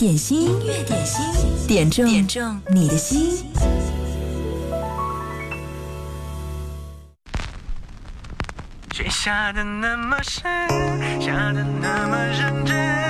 点心，音乐点心，点中点中你的心。雪下的那么深，下的那么认真，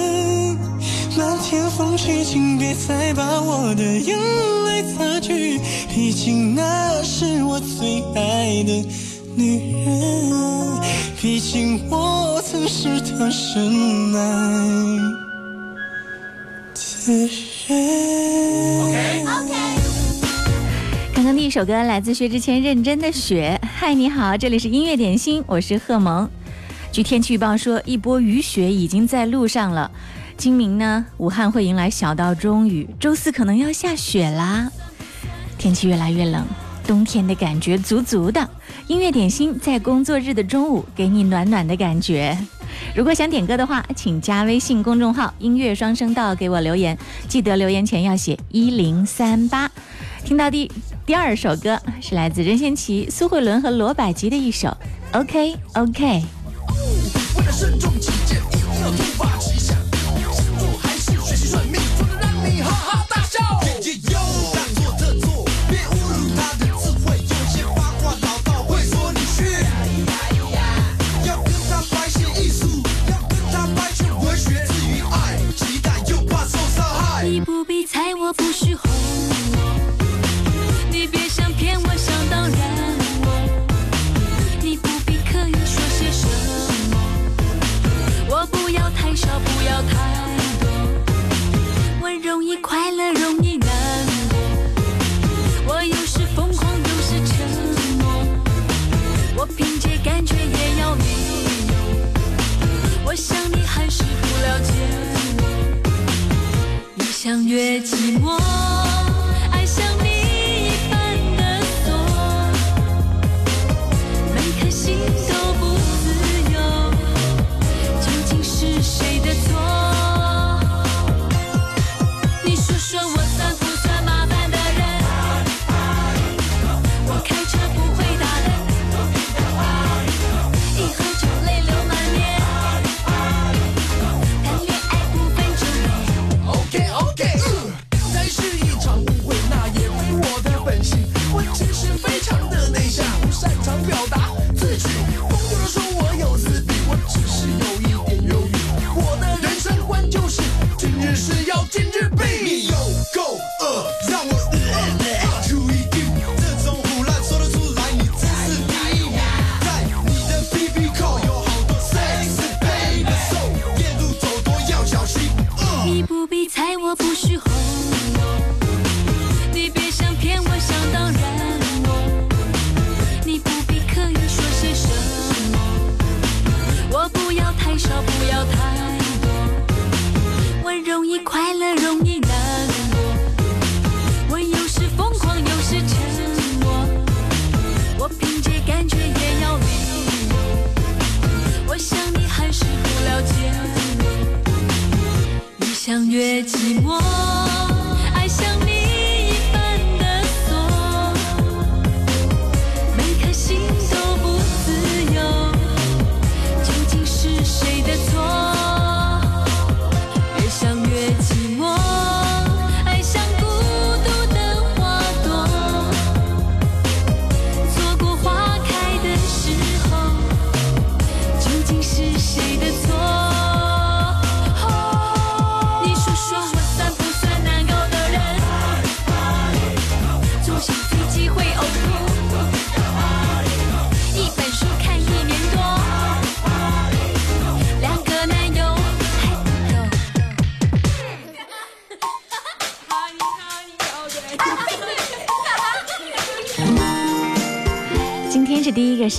漫天风吹，请别再把我的眼泪擦去，毕竟那是我最爱的女人，毕竟我曾是她深爱的人。刚刚第一首歌来自薛之谦《认真的雪》。嗨，你好，这里是音乐点心，我是贺萌。据天气预报说，一波雨雪已经在路上了。今明呢，武汉会迎来小到中雨，周四可能要下雪啦。天气越来越冷，冬天的感觉足足的。音乐点心在工作日的中午给你暖暖的感觉。如果想点歌的话，请加微信公众号“音乐双声道”给我留言，记得留言前要写一零三八。听到第第二首歌是来自任贤齐、苏慧伦和罗百吉的一首《OK OK》。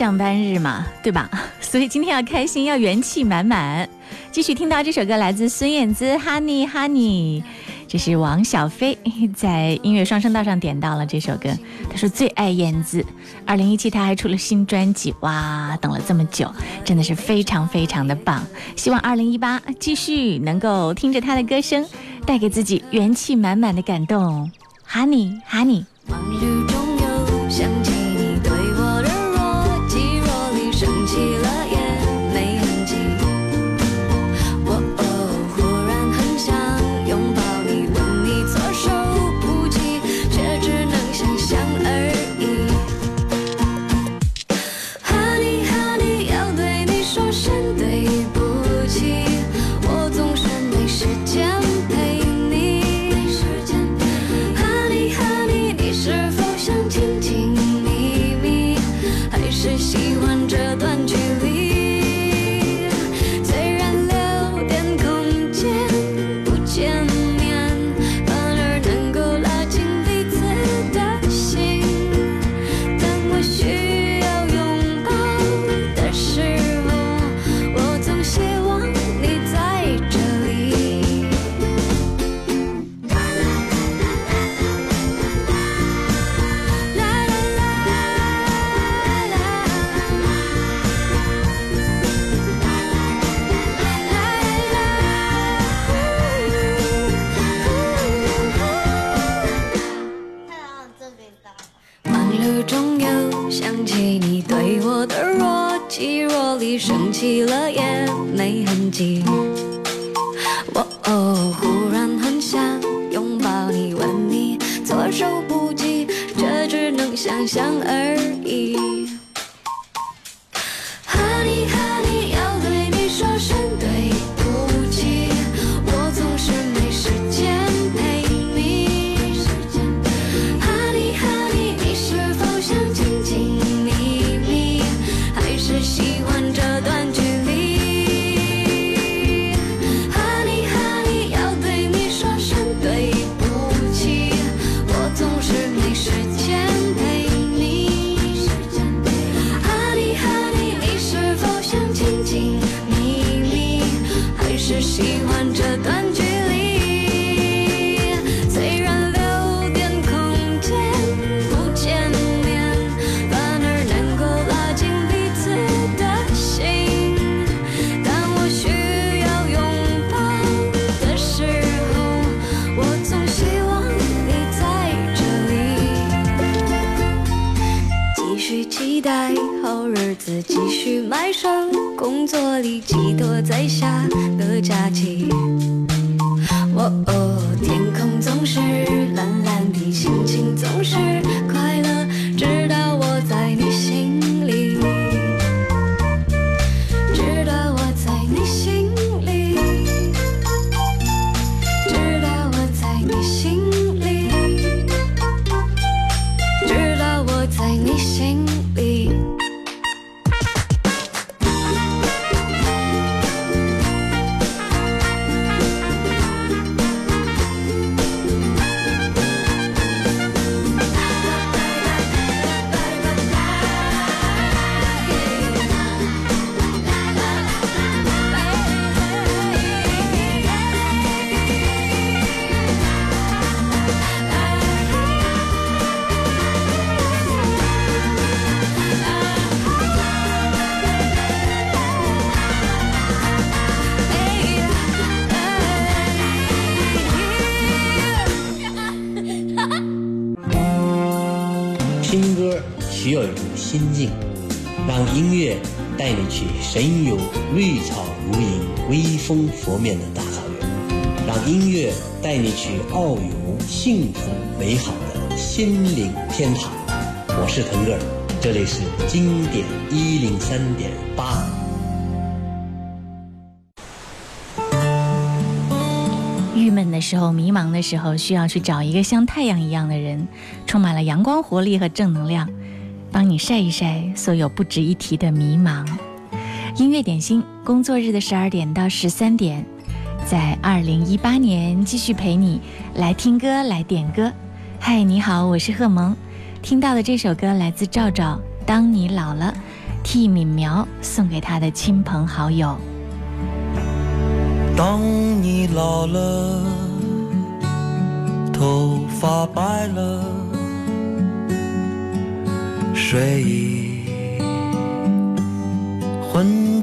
上班日嘛，对吧？所以今天要开心，要元气满满。继续听到这首歌，来自孙燕姿《Honey Honey》，这是王小飞在音乐双声道上点到了这首歌。他说最爱燕姿，二零一七他还出了新专辑，哇，等了这么久，真的是非常非常的棒。希望二零一八继续能够听着他的歌声，带给自己元气满满的感动。Honey Honey。起了也没痕迹。喔哦。买上工作里寄托在下的假期。哦哦，天空总是佛面的大草原，让音乐带你去遨游幸福美好的心灵天堂。我是腾格尔，这里是经典一零三点八。郁闷的时候、迷茫的时候，需要去找一个像太阳一样的人，充满了阳光、活力和正能量，帮你晒一晒所有不值一提的迷茫。音乐点心，工作日的十二点到十三点，在二零一八年继续陪你来听歌、来点歌。嗨，你好，我是贺萌。听到的这首歌来自赵赵，《当你老了》，替敏苗送给他的亲朋好友。当你老了，头发白了，睡意昏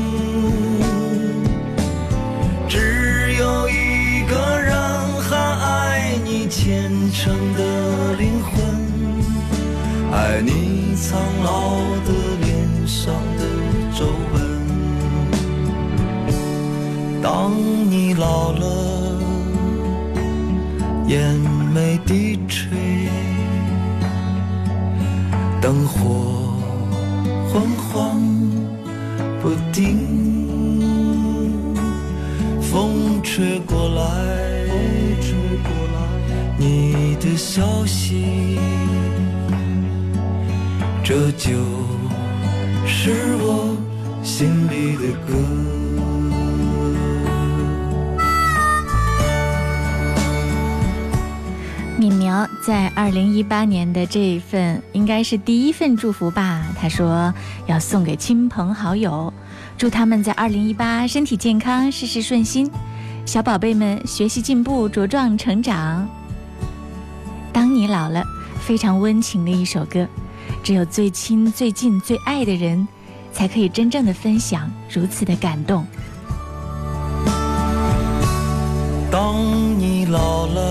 苍老的在二零一八年的这一份应该是第一份祝福吧。他说要送给亲朋好友，祝他们在二零一八身体健康，事事顺心，小宝贝们学习进步，茁壮成长。当你老了，非常温情的一首歌，只有最亲、最近、最爱的人，才可以真正的分享如此的感动。当你老了，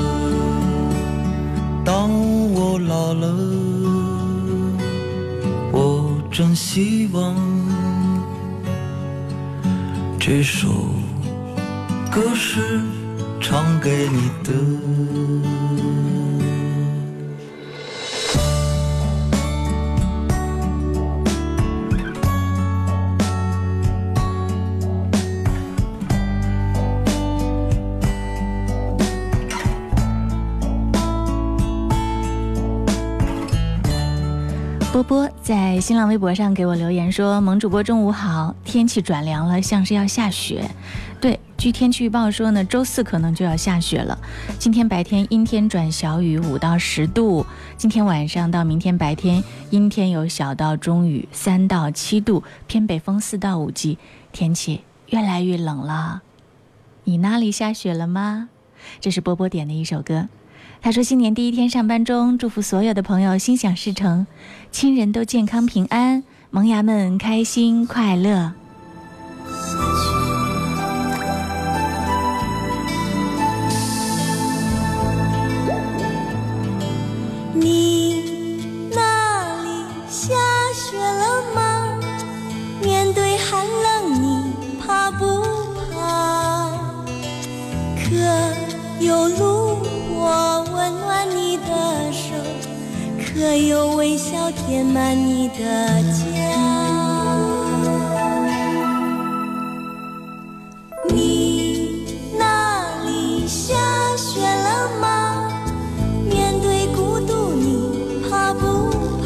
当我老了，我真希望这首歌是唱给你的。新浪微博上给我留言说：“萌主播中午好，天气转凉了，像是要下雪。对，据天气预报说呢，周四可能就要下雪了。今天白天阴天转小雨，五到十度；今天晚上到明天白天阴天有小到中雨，三到七度，偏北风四到五级，天气越来越冷了。你那里下雪了吗？这是波波点的一首歌。”他说：“新年第一天上班中，祝福所有的朋友心想事成，亲人都健康平安，萌芽们开心快乐。”你那里下雪了吗？面对寒冷，你怕不怕？可有路暖你的手？可有微笑填满你的家？你那里下雪了吗？面对孤独，你怕不怕？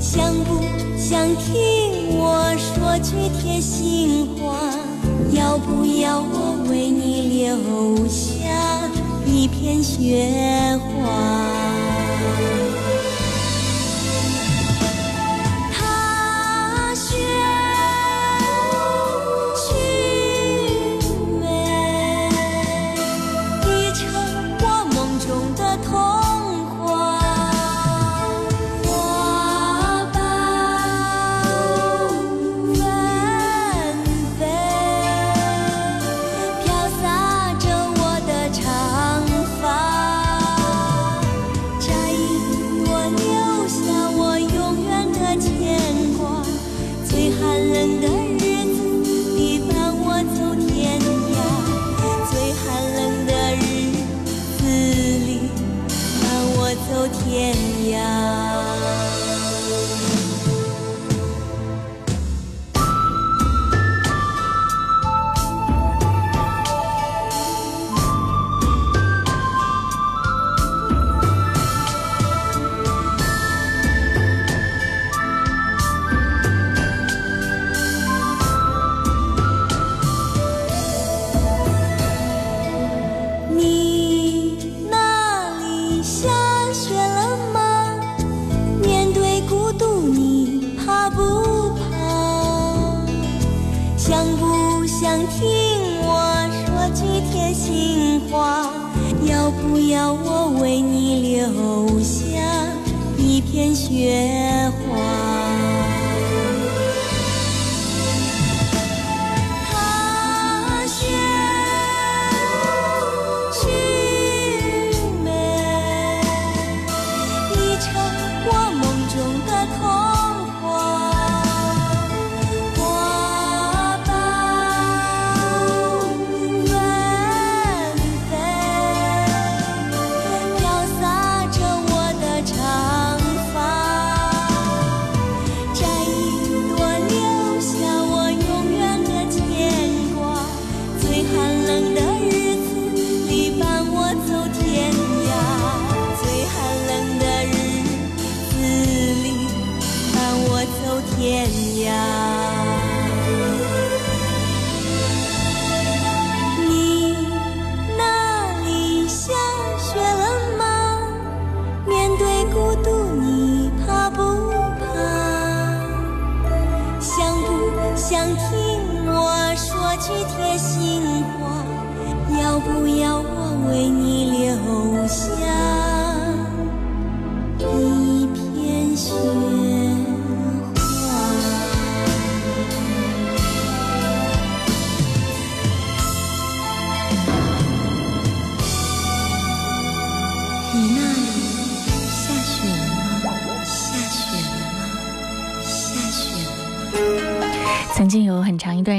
想不想听我说句贴心话？要不要我为你留下一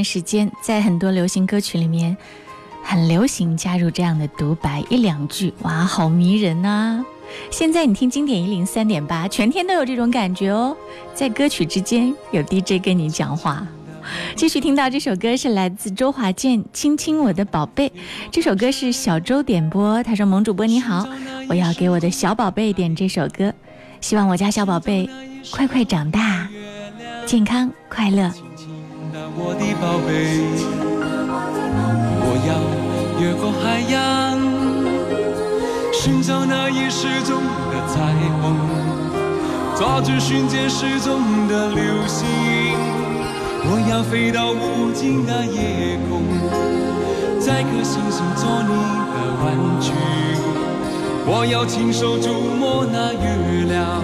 时间，在很多流行歌曲里面，很流行加入这样的独白，一两句，哇，好迷人呐、现在你听经典一零三点八，全天都有这种感觉哦，在歌曲之间有 DJ 跟你讲话。继续听到这首歌是来自周华健《亲亲我的宝贝》，这首歌是小周点播，他说：“萌主播你好，我要给我的小宝贝点这首歌，希望我家小宝贝快快长大，健康快乐。”我的宝贝，我要越过海洋，寻找那已失踪的彩虹，抓住瞬间失踪的流星。我要飞到无尽的夜空，摘颗星星做你的玩具。我要亲手触摸那月亮，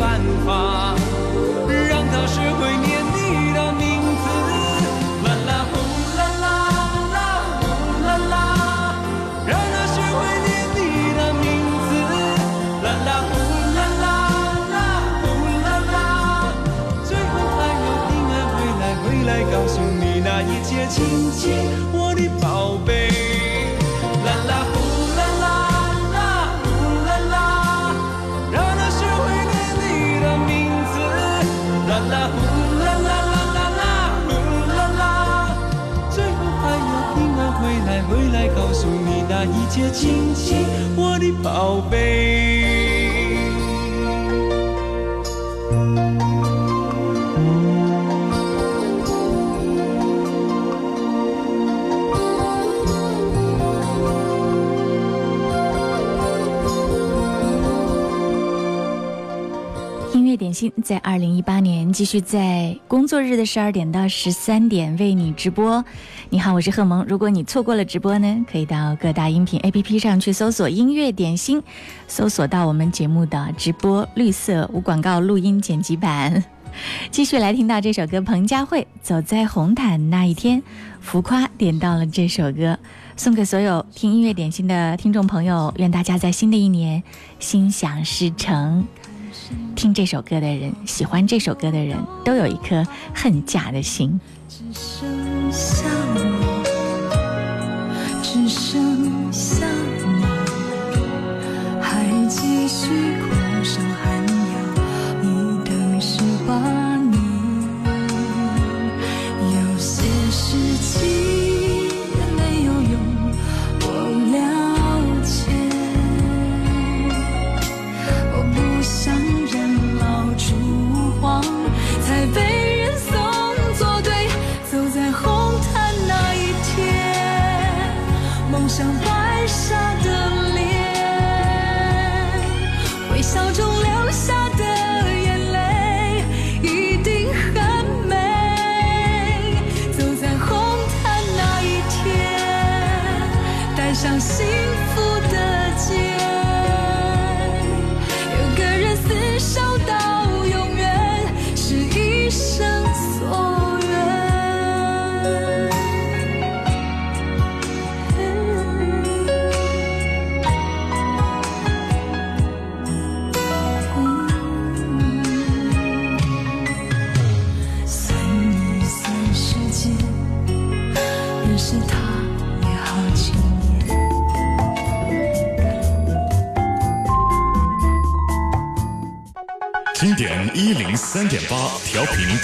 办法，让他学会念你的名字。啦啦呼啦啦啦呼啦啦，让他学会念你的名字。啦啦呼啦啦啦呼啦啦。最后还要平安回来，回来告诉你那一切，亲亲一切，亲亲我的宝贝。在二零一八年继续在工作日的十二点到十三点为你直播。你好，我是贺萌。如果你错过了直播呢，可以到各大音频 APP 上去搜索“音乐点心”，搜索到我们节目的直播绿色无广告录音剪辑版。继续来听到这首歌，彭佳慧《走在红毯那一天》，浮夸点到了这首歌，送给所有听音乐点心的听众朋友，愿大家在新的一年心想事成。听这首歌的人，喜欢这首歌的人，都有一颗恨嫁的心。只剩下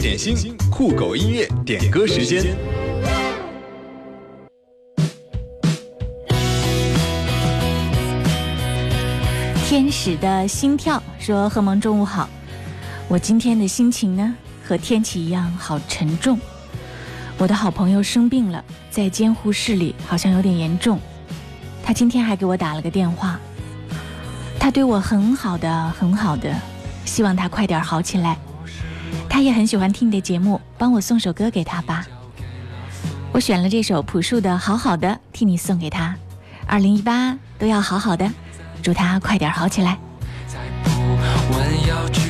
点心，酷狗音乐点歌时间。天使的心跳说：“贺萌，中午好。我今天的心情呢，和天气一样，好沉重。我的好朋友生病了，在监护室里，好像有点严重。他今天还给我打了个电话，他对我很好的，很好的，希望他快点好起来。他也很喜欢听你的节目，帮我送首歌给他吧。我选了这首朴树的《好好的》，替你送给他。二零一八都要好好的。”祝他快点好起来。再不问要去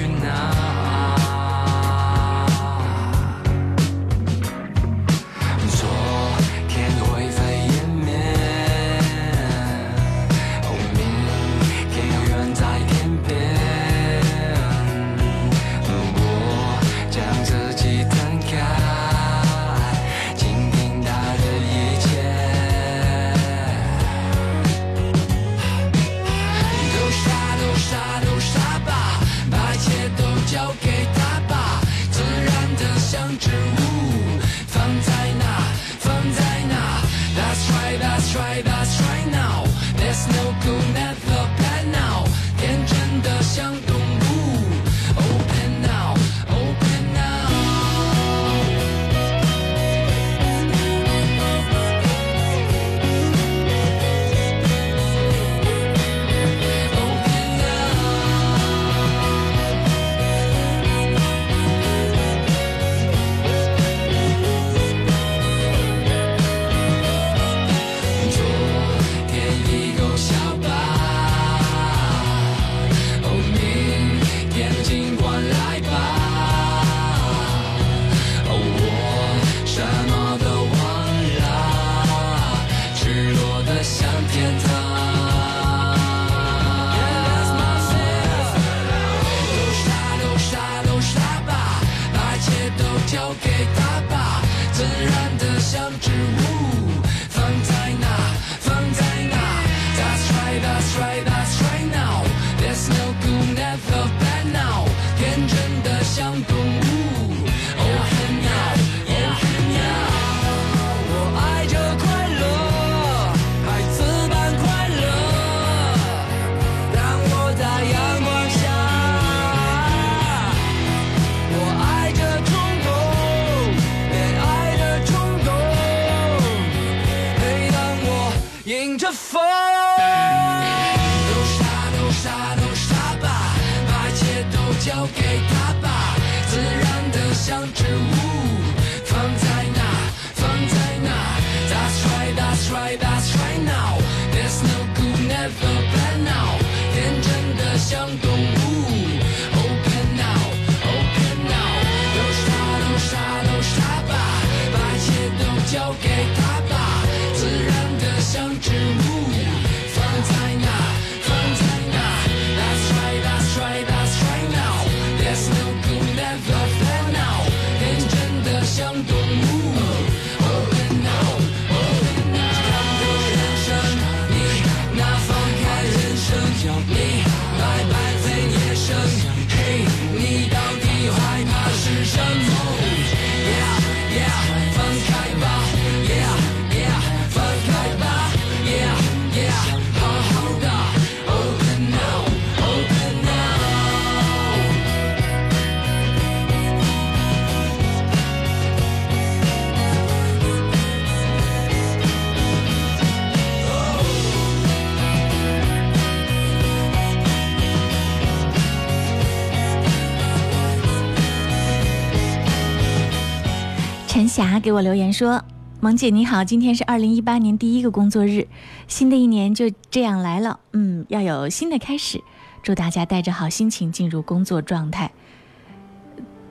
给我留言说：“萌姐你好，今天是二零一八年第一个工作日，新的一年就这样来了，嗯，要有新的开始，祝大家带着好心情进入工作状态。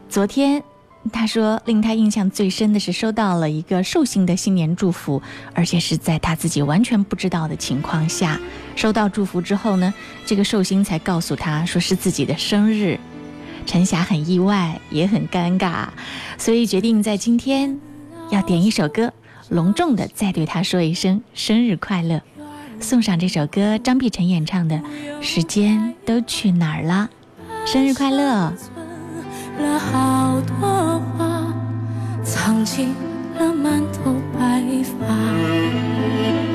昨天他说，令他印象最深的是收到了一个寿星的新年祝福，而且是在他自己完全不知道的情况下，收到祝福之后呢，这个寿星才告诉他说是自己的生日。陈霞很意外，也很尴尬，所以决定在今天要点一首歌，隆重的再对他说一声生日快乐，送上这首歌，张碧晨演唱的《时间都去哪儿了》，生日快乐！了好多话，藏进了满头白发。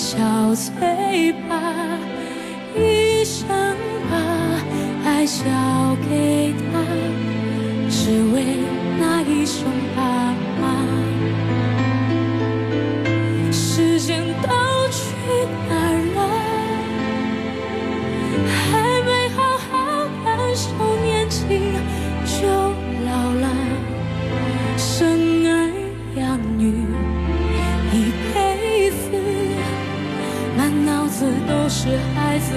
小嘴巴，一生把爱交给他，只为那一声爸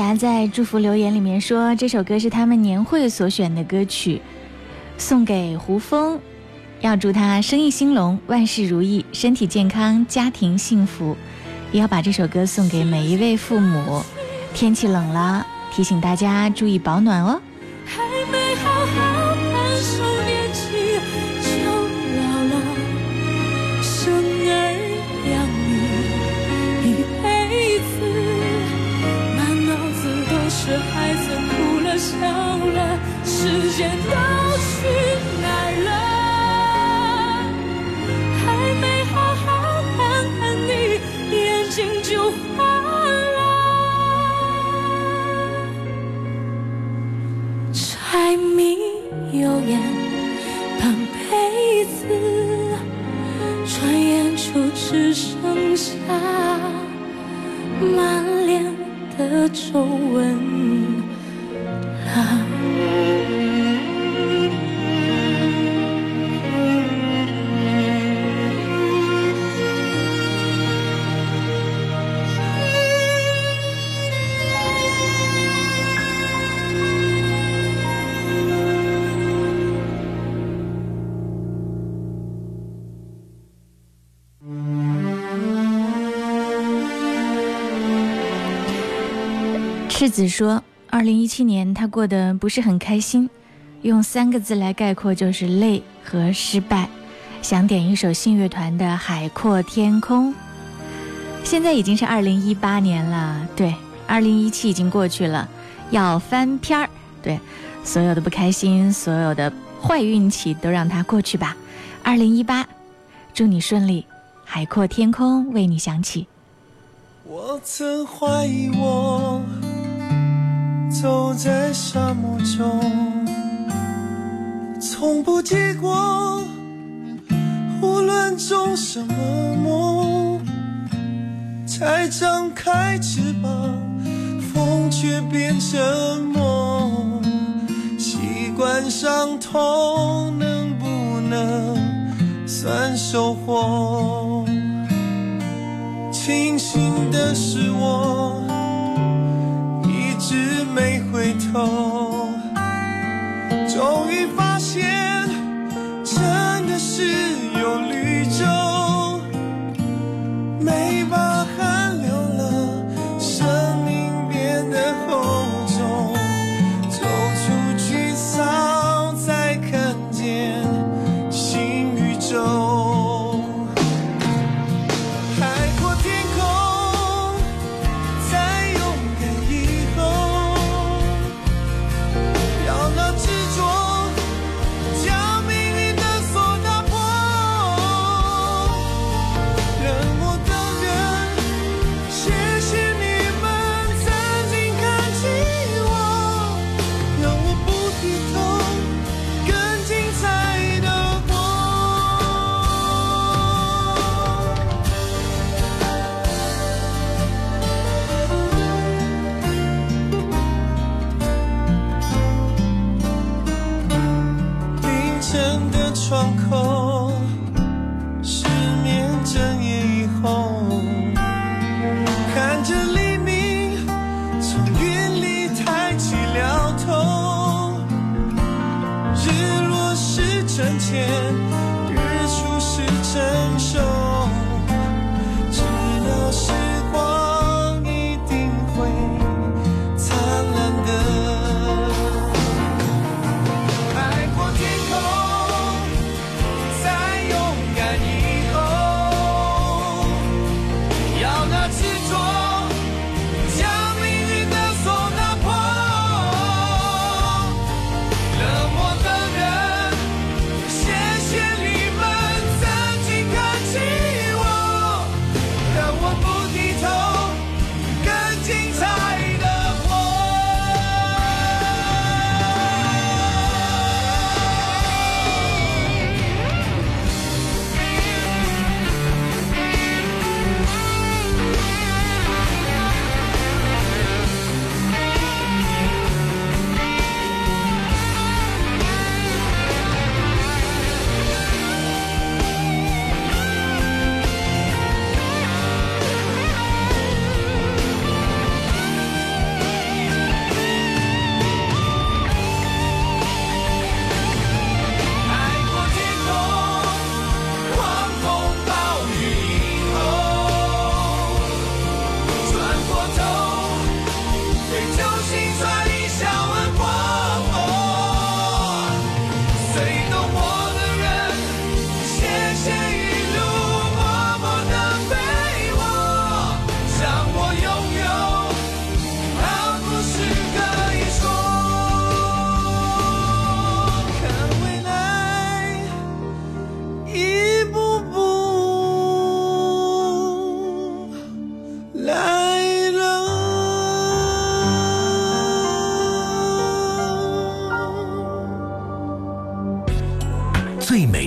霞在祝福留言里面说，这首歌是他们年会所选的歌曲，送给胡峰，要祝他生意兴隆，万事如意，身体健康，家庭幸福。也要把这首歌送给每一位父母。天气冷了，提醒大家注意保暖哦。还没好好感受年笑了，时间都去子说，二零一七年他过得不是很开心，用三个字来概括就是累和失败。想点一首信乐团的《海阔天空》。现在已经是二零一八年了，对，二零一七已经过去了，要翻篇儿。对，所有的不开心，所有的坏运气都让它过去吧。二零一八，祝你顺利，海阔天空为你响起。我曾怀疑我走在沙漠中，从不结果，无论种什么梦，才张开翅膀，风却变成梦。习惯伤痛，能不能算收获？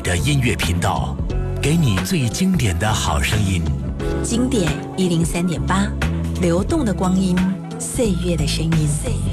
的音乐频道，给你最经典的好声音。经典一零三点八，流动的光阴，岁月的声音。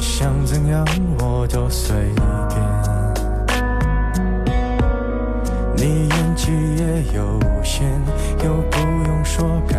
想怎样我都随便。你演技也有限，又不用说感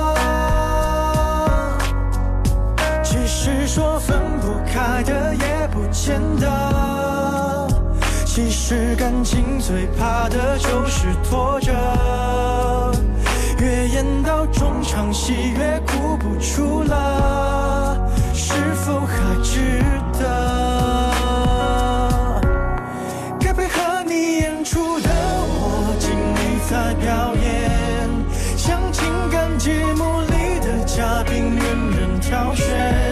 见的。其实感情最怕的就是拖着，越演到中场戏越哭不出了，是否还值得？该配合你演出的我尽力在表演，像情感节目里的嘉宾任人挑选。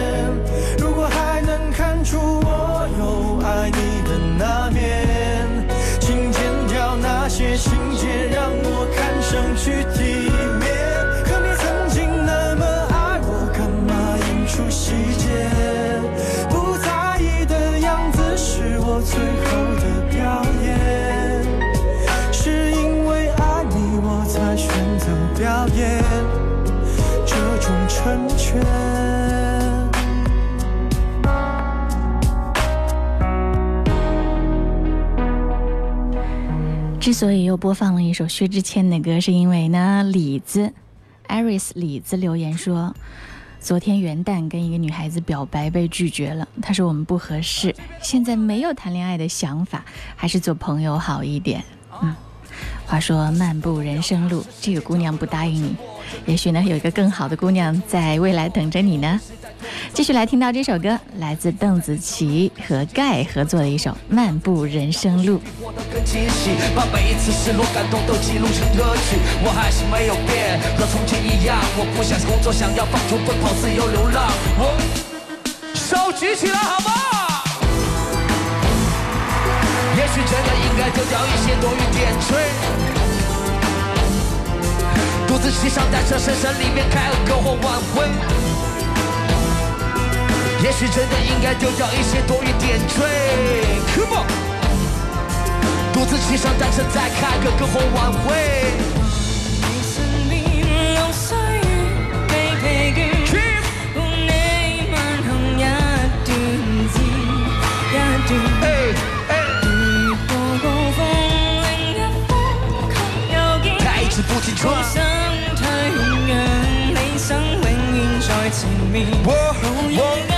所以又播放了一首薛之谦的歌，是因为呢，李子，Iris 李子留言说，昨天元旦跟一个女孩子表白被拒绝了，她说我们不合适，现在没有谈恋爱的想法，还是做朋友好一点。嗯，话说漫步人生路，这个姑娘不答应你，也许呢有一个更好的姑娘在未来等着你呢。继续来听到这首歌，来自邓紫棋和盖合作的一首《漫步人生路》。活得更惊喜，把每一次失落、感动都记录成歌曲。我还是没有变，和从前一样。我不想工作，想要放逐奔跑，自由流浪。我手举起来好吗？也许真的应该丢掉一些多余点缀，独自骑上单车，深山里面开个篝火晚会。也许真的应该丢掉一些多余点缀。Come on。独自骑上單車，再开个篝火晚會。身見。他一直不停好轉。想退讓理想永远在前面。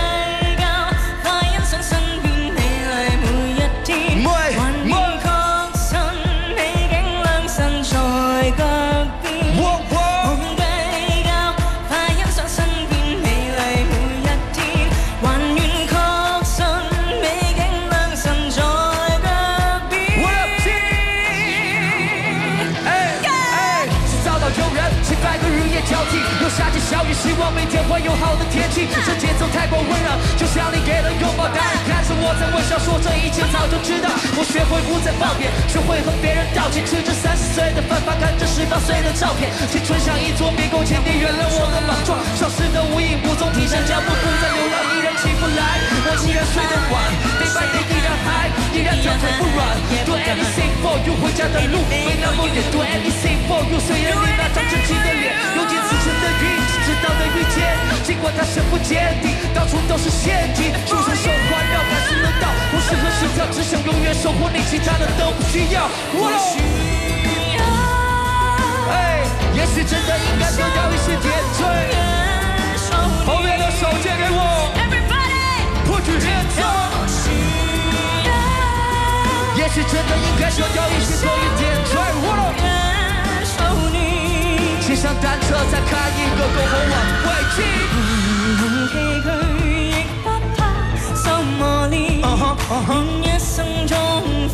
天气。这节奏太过温柔，就像你给了拥抱，当然看着我在微笑，说这一切早就知道。我学会不再抱怨，学会和别人道歉，吃着三十岁的饭，翻看着十八岁的照片，青春像一座迷宫，请你原谅我的莽撞，消失的无影无踪，停下脚步，不再流浪，依然起不来，我依然睡得晚，每白天依然还，依然条腿不软，对 anything for you，回家的路没那么远，对 anything for you，虽然你那张真情的脸，用尽此生的运气，直到的遇见，尽管它深不见底，到处都是陷阱，出生手环绕感受得到，不适合心跳，只想永远守护你，其他的都不需要。我哎，也许真的应该丢掉一些点缀，后面的手借给我，Put your hands up。也许真的应该丢掉一些多余点缀，我骑上單車再看一個篝火晚會。崎嶇亦不怕受磨一生中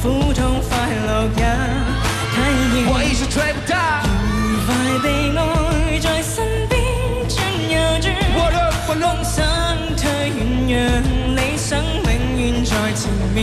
苦痛快樂也體驗。我一直追不到，愉快被愛在身邊轉又轉，我的我的夢想退遠，讓理想永遠在前面。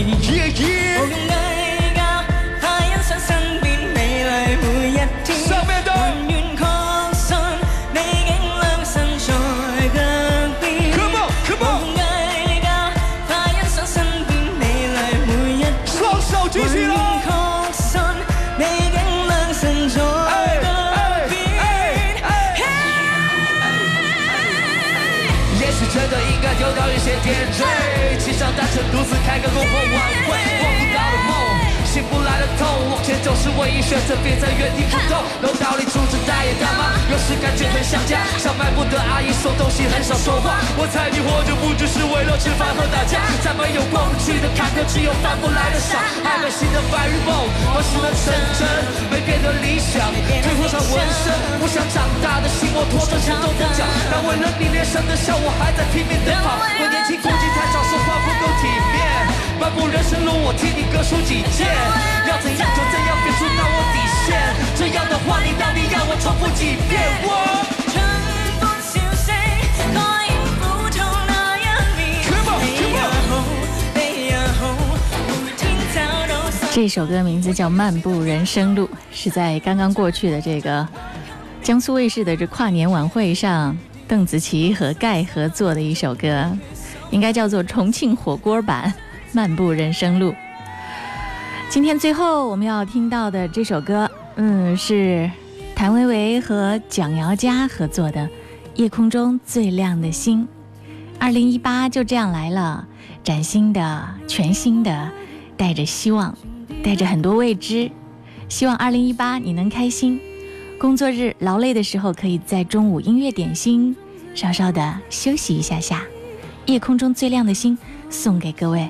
独自开个篝火晚会，望不到，前走是唯一选择，别在原地不动。楼道里住着大爷大妈，有时感觉很想家，小卖部的阿姨送东西很少说话。我猜你活着不只是为了吃饭和打架，再没有过不去的坎坷，只有翻不来的山。还没新的白日梦，何时能成真？没变的理想，腿头上纹身，不想长大的心，我拖着沉重的脚，但为了你连声的笑，我还在拼命奔跑。我年轻估计太少，说话不够体面，漫步人生路，我替你各抒己见，要怎样就怎样，别触到我底线。这样的话，你到底要我重复几遍？我。这首歌名字叫《漫步人生路》，是在刚刚过去的这个江苏卫视的这跨年晚会上，邓紫棋和盖合作的一首歌，应该叫做重庆火锅版《漫步人生路》。今天最后我们要听到的这首歌，嗯，是谭维维和蒋瑶佳合作的《夜空中最亮的星》。二零一八就这样来了，崭新的、全新的，带着希望。带着很多未知，希望二零一八你能开心。工作日劳累的时候，可以在中午音乐点心，稍稍的休息一下下。夜空中最亮的星，送给各位。